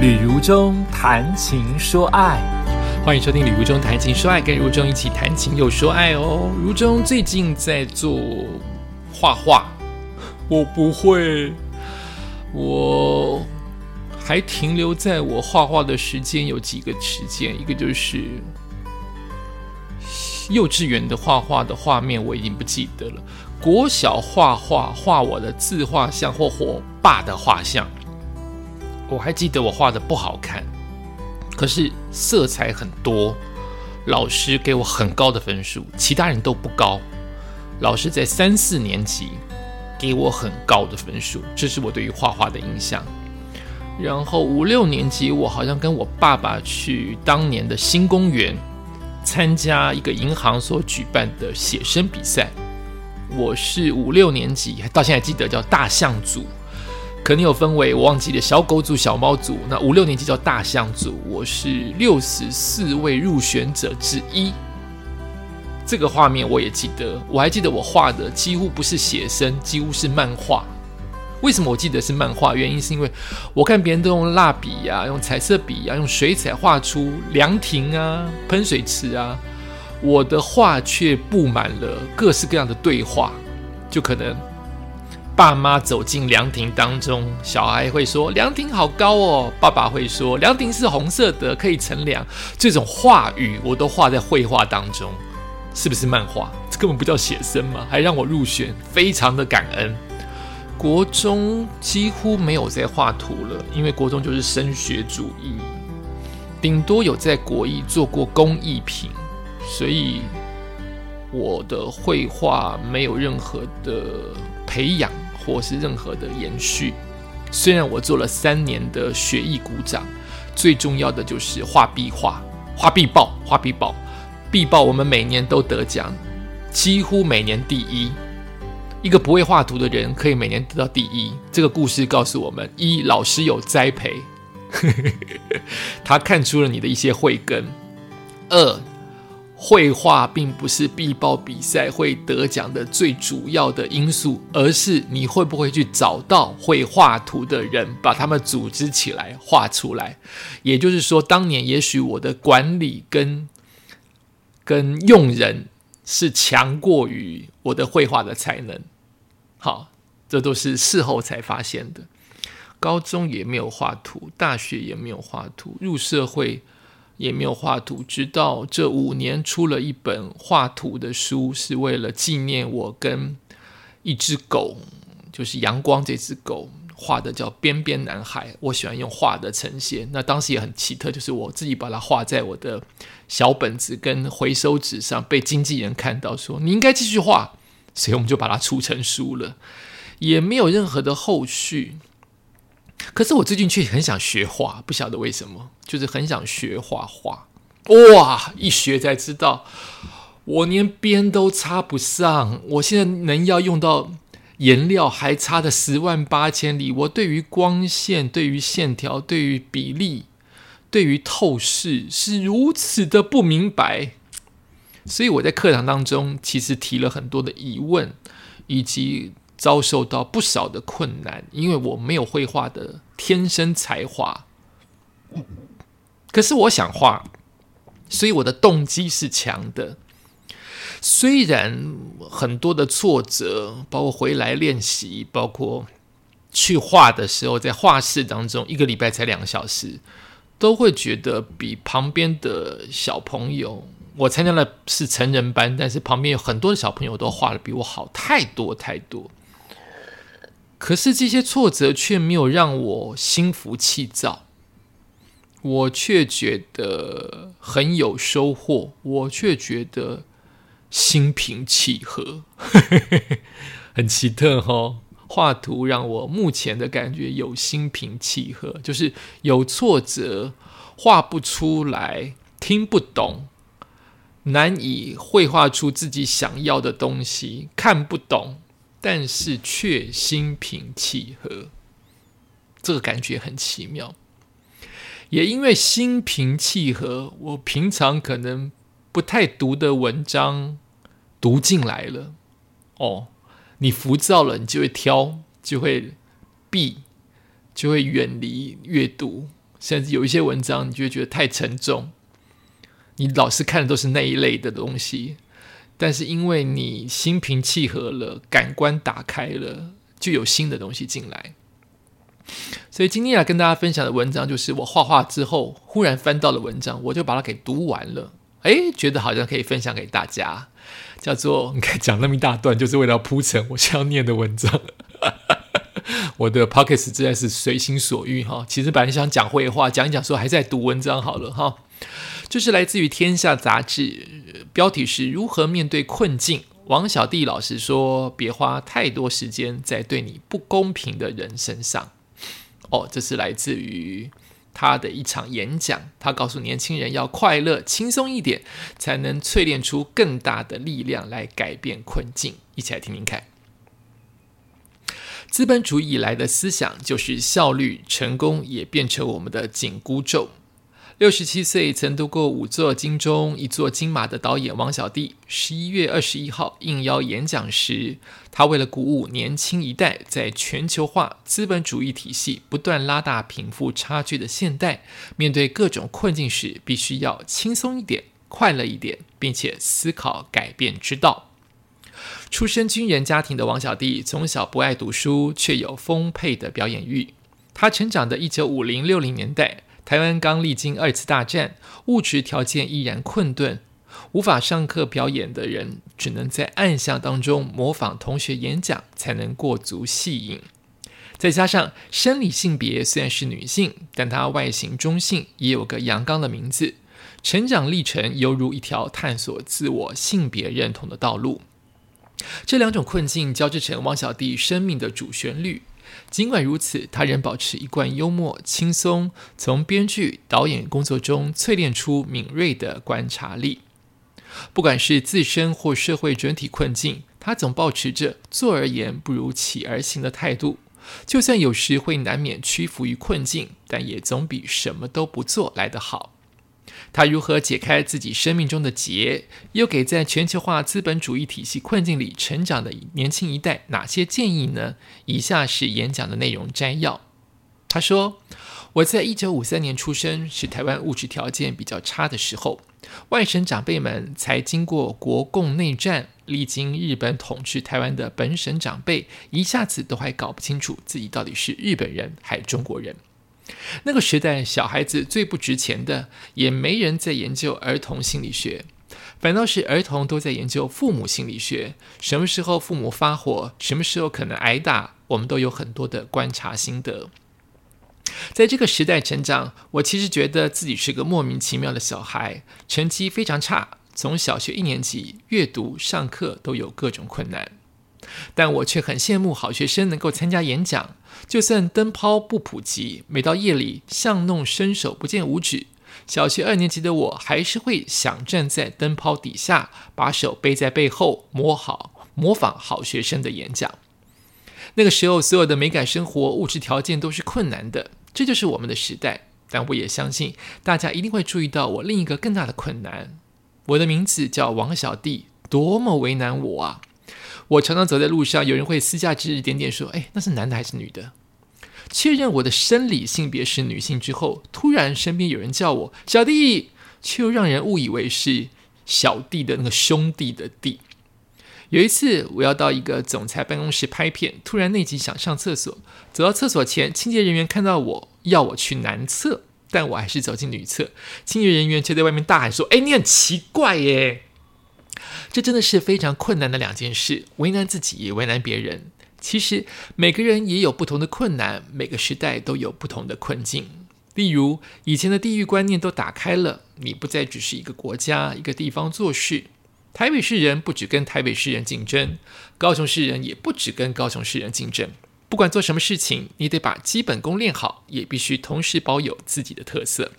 旅如中谈情说爱，欢迎收听《旅如中谈情说爱》，跟如中一起谈情又说爱哦。如中最近在做画画，我不会，我还停留在我画画的时间有几个时间，一个就是幼稚园的画画的画面我已经不记得了，国小画画画我的自画像或我爸的画像。我还记得我画的不好看，可是色彩很多，老师给我很高的分数，其他人都不高。老师在三四年级给我很高的分数，这是我对于画画的印象。然后五六年级，我好像跟我爸爸去当年的新公园参加一个银行所举办的写生比赛。我是五六年级，到现在记得叫大象组。可能有分为我忘记了小狗组、小猫组。那五六年级叫大象组，我是六十四位入选者之一。这个画面我也记得，我还记得我画的几乎不是写生，几乎是漫画。为什么我记得是漫画？原因是因为我看别人都用蜡笔呀、用彩色笔呀、用水彩画出凉亭啊、喷水池啊，我的画却布满了各式各样的对话，就可能。爸妈走进凉亭当中，小孩会说：“凉亭好高哦。”爸爸会说：“凉亭是红色的，可以乘凉。”这种话语我都画在绘画当中，是不是漫画？这根本不叫写生嘛，还让我入选，非常的感恩。国中几乎没有在画图了，因为国中就是升学主义，顶多有在国艺做过工艺品，所以我的绘画没有任何的培养。或是任何的延续，虽然我做了三年的学艺鼓掌，最重要的就是画壁画、画壁报、画壁报、壁报，我们每年都得奖，几乎每年第一。一个不会画图的人可以每年得到第一，这个故事告诉我们：一，老师有栽培，他看出了你的一些慧根；二。绘画并不是必报比赛会得奖的最主要的因素，而是你会不会去找到会画图的人，把他们组织起来画出来。也就是说，当年也许我的管理跟跟用人是强过于我的绘画的才能。好，这都是事后才发现的。高中也没有画图，大学也没有画图，入社会。也没有画图，直到这五年出了一本画图的书，是为了纪念我跟一只狗，就是阳光这只狗画的叫边边男孩。我喜欢用画的呈现，那当时也很奇特，就是我自己把它画在我的小本子跟回收纸上，被经纪人看到说你应该继续画，所以我们就把它出成书了，也没有任何的后续。可是我最近却很想学画，不晓得为什么，就是很想学画画。哇，一学才知道，我连边都插不上。我现在能要用到颜料，还差的十万八千里。我对于光线、对于线条、对于比例、对于透视是如此的不明白。所以我在课堂当中其实提了很多的疑问，以及。遭受到不少的困难，因为我没有绘画的天生才华。可是我想画，所以我的动机是强的。虽然很多的挫折，包括回来练习，包括去画的时候，在画室当中一个礼拜才两个小时，都会觉得比旁边的小朋友。我参加了是成人班，但是旁边有很多的小朋友都画的比我好太多太多。可是这些挫折却没有让我心浮气躁，我却觉得很有收获，我却觉得心平气和，很奇特哈。画图让我目前的感觉有心平气和，就是有挫折，画不出来，听不懂，难以绘画出自己想要的东西，看不懂。但是却心平气和，这个感觉很奇妙。也因为心平气和，我平常可能不太读的文章读进来了。哦，你浮躁了，你就会挑，就会避，就会远离阅读。甚至有一些文章，你就会觉得太沉重。你老是看的都是那一类的东西，但是因为你心平气和了，感官打开了，就有新的东西进来。所以今天要跟大家分享的文章，就是我画画之后忽然翻到了文章，我就把它给读完了。诶，觉得好像可以分享给大家，叫做 你看讲那么一大段，就是为了铺陈我想要念的文章。我的 pockets 实在是随心所欲哈，其实本来想讲绘画，讲一讲说还在读文章好了哈。就是来自于《天下》杂志，标题是如何面对困境。王小弟老师说：“别花太多时间在对你不公平的人身上。”哦，这是来自于他的一场演讲。他告诉年轻人要快乐、轻松一点，才能淬炼出更大的力量来改变困境。一起来听听看。资本主义以来的思想就是效率，成功也变成我们的紧箍咒。六十七岁，曾读过五座金钟、一座金马的导演王小弟，十一月二十一号应邀演讲时，他为了鼓舞年轻一代，在全球化资本主义体系不断拉大贫富差距的现代，面对各种困境时，必须要轻松一点、快乐一点，并且思考改变之道。出身军人家庭的王小弟，从小不爱读书，却有丰沛的表演欲。他成长的一九五零六零年代。台湾刚历经二次大战，物质条件依然困顿，无法上课表演的人，只能在暗巷当中模仿同学演讲，才能过足戏瘾。再加上生理性别虽然是女性，但她外形中性，也有个阳刚的名字。成长历程犹如一条探索自我性别认同的道路。这两种困境交织成汪小弟生命的主旋律。尽管如此，他仍保持一贯幽默、轻松，从编剧、导演工作中淬炼出敏锐的观察力。不管是自身或社会整体困境，他总保持着“坐而言不如起而行”的态度。就算有时会难免屈服于困境，但也总比什么都不做来得好。他如何解开自己生命中的结，又给在全球化资本主义体系困境里成长的年轻一代哪些建议呢？以下是演讲的内容摘要。他说：“我在一九五三年出生，是台湾物质条件比较差的时候，外省长辈们才经过国共内战，历经日本统治台湾的本省长辈，一下子都还搞不清楚自己到底是日本人还是中国人。”那个时代，小孩子最不值钱的，也没人在研究儿童心理学，反倒是儿童都在研究父母心理学。什么时候父母发火，什么时候可能挨打，我们都有很多的观察心得。在这个时代成长，我其实觉得自己是个莫名其妙的小孩，成绩非常差，从小学一年级阅读、上课都有各种困难。但我却很羡慕好学生能够参加演讲，就算灯泡不普及，每到夜里巷弄伸手不见五指，小学二年级的我还是会想站在灯泡底下，把手背在背后，模好模仿好学生的演讲。那个时候，所有的美感生活物质条件都是困难的，这就是我们的时代。但我也相信，大家一定会注意到我另一个更大的困难。我的名字叫王小弟，多么为难我啊！我常常走在路上，有人会私下指指点点说：“哎，那是男的还是女的？”确认我的生理性别是女性之后，突然身边有人叫我小弟，却又让人误以为是小弟的那个兄弟的弟。有一次，我要到一个总裁办公室拍片，突然内急想上厕所，走到厕所前，清洁人员看到我要我去男厕，但我还是走进女厕，清洁人员却在外面大喊说：“哎，你很奇怪耶！”这真的是非常困难的两件事，为难自己也为难别人。其实每个人也有不同的困难，每个时代都有不同的困境。例如，以前的地域观念都打开了，你不再只是一个国家、一个地方做事。台北市人不只跟台北市人竞争，高雄市人也不只跟高雄市人竞争。不管做什么事情，你得把基本功练好，也必须同时保有自己的特色。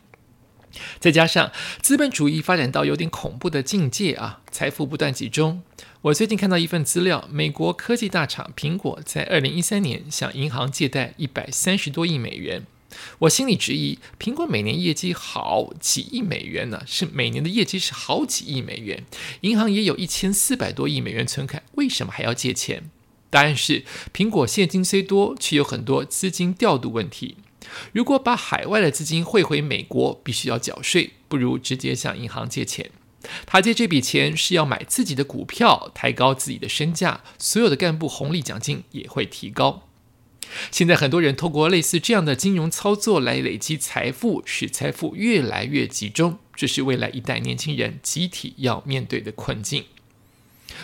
再加上资本主义发展到有点恐怖的境界啊，财富不断集中。我最近看到一份资料，美国科技大厂苹果在二零一三年向银行借贷一百三十多亿美元。我心里质疑，苹果每年业绩好几亿美元呢，是每年的业绩是好几亿美元，银行也有一千四百多亿美元存款，为什么还要借钱？答案是，苹果现金虽多，却有很多资金调度问题。如果把海外的资金汇回美国，必须要缴税，不如直接向银行借钱。他借这笔钱是要买自己的股票，抬高自己的身价，所有的干部红利奖金也会提高。现在很多人透过类似这样的金融操作来累积财富，使财富越来越集中，这是未来一代年轻人集体要面对的困境。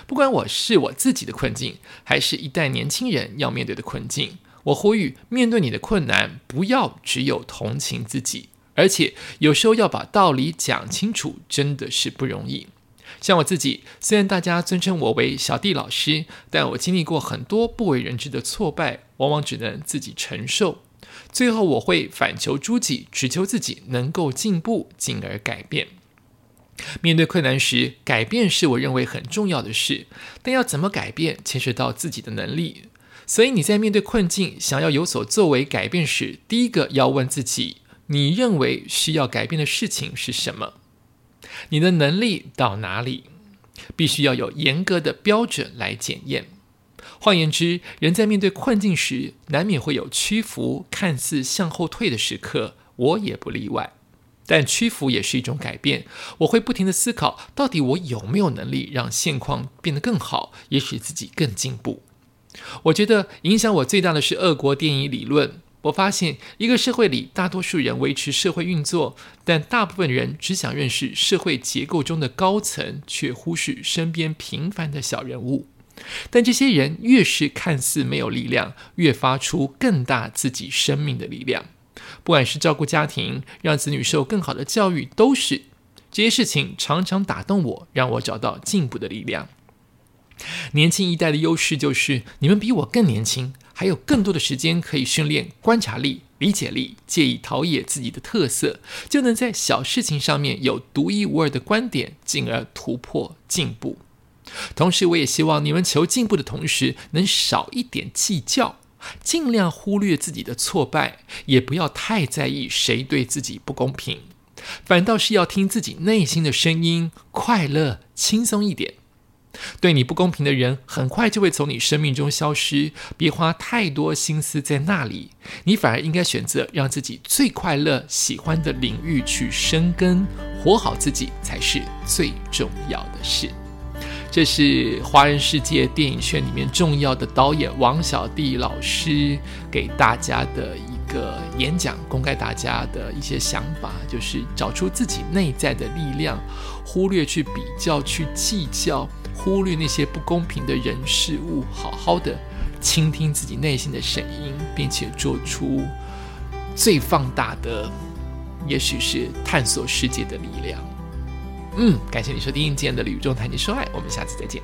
不管我是我自己的困境，还是一代年轻人要面对的困境，我呼吁：面对你的困难，不要只有同情自己。而且有时候要把道理讲清楚，真的是不容易。像我自己，虽然大家尊称我为小弟老师，但我经历过很多不为人知的挫败，往往只能自己承受。最后我会反求诸己，只求自己能够进步，进而改变。面对困难时，改变是我认为很重要的事，但要怎么改变，牵涉到自己的能力。所以你在面对困境，想要有所作为改变时，第一个要问自己。你认为需要改变的事情是什么？你的能力到哪里？必须要有严格的标准来检验。换言之，人在面对困境时，难免会有屈服、看似向后退的时刻，我也不例外。但屈服也是一种改变。我会不停的思考，到底我有没有能力让现况变得更好，也使自己更进步。我觉得影响我最大的是俄国电影理论。我发现，一个社会里，大多数人维持社会运作，但大部分人只想认识社会结构中的高层，却忽视身边平凡的小人物。但这些人越是看似没有力量，越发出更大自己生命的力量。不管是照顾家庭，让子女受更好的教育，都是这些事情常常打动我，让我找到进步的力量。年轻一代的优势就是，你们比我更年轻。还有更多的时间可以训练观察力、理解力，借以陶冶自己的特色，就能在小事情上面有独一无二的观点，进而突破进步。同时，我也希望你们求进步的同时，能少一点计较，尽量忽略自己的挫败，也不要太在意谁对自己不公平，反倒是要听自己内心的声音，快乐、轻松一点。对你不公平的人，很快就会从你生命中消失。别花太多心思在那里，你反而应该选择让自己最快乐、喜欢的领域去生根，活好自己才是最重要的事。这是华人世界电影圈里面重要的导演王小弟老师给大家的一个演讲，公开大家的一些想法，就是找出自己内在的力量，忽略去比较、去计较。忽略那些不公平的人事物，好好的倾听自己内心的声音，并且做出最放大的，也许是探索世界的力量。嗯，感谢你收听今天的《旅中谈你说爱》，我们下次再见。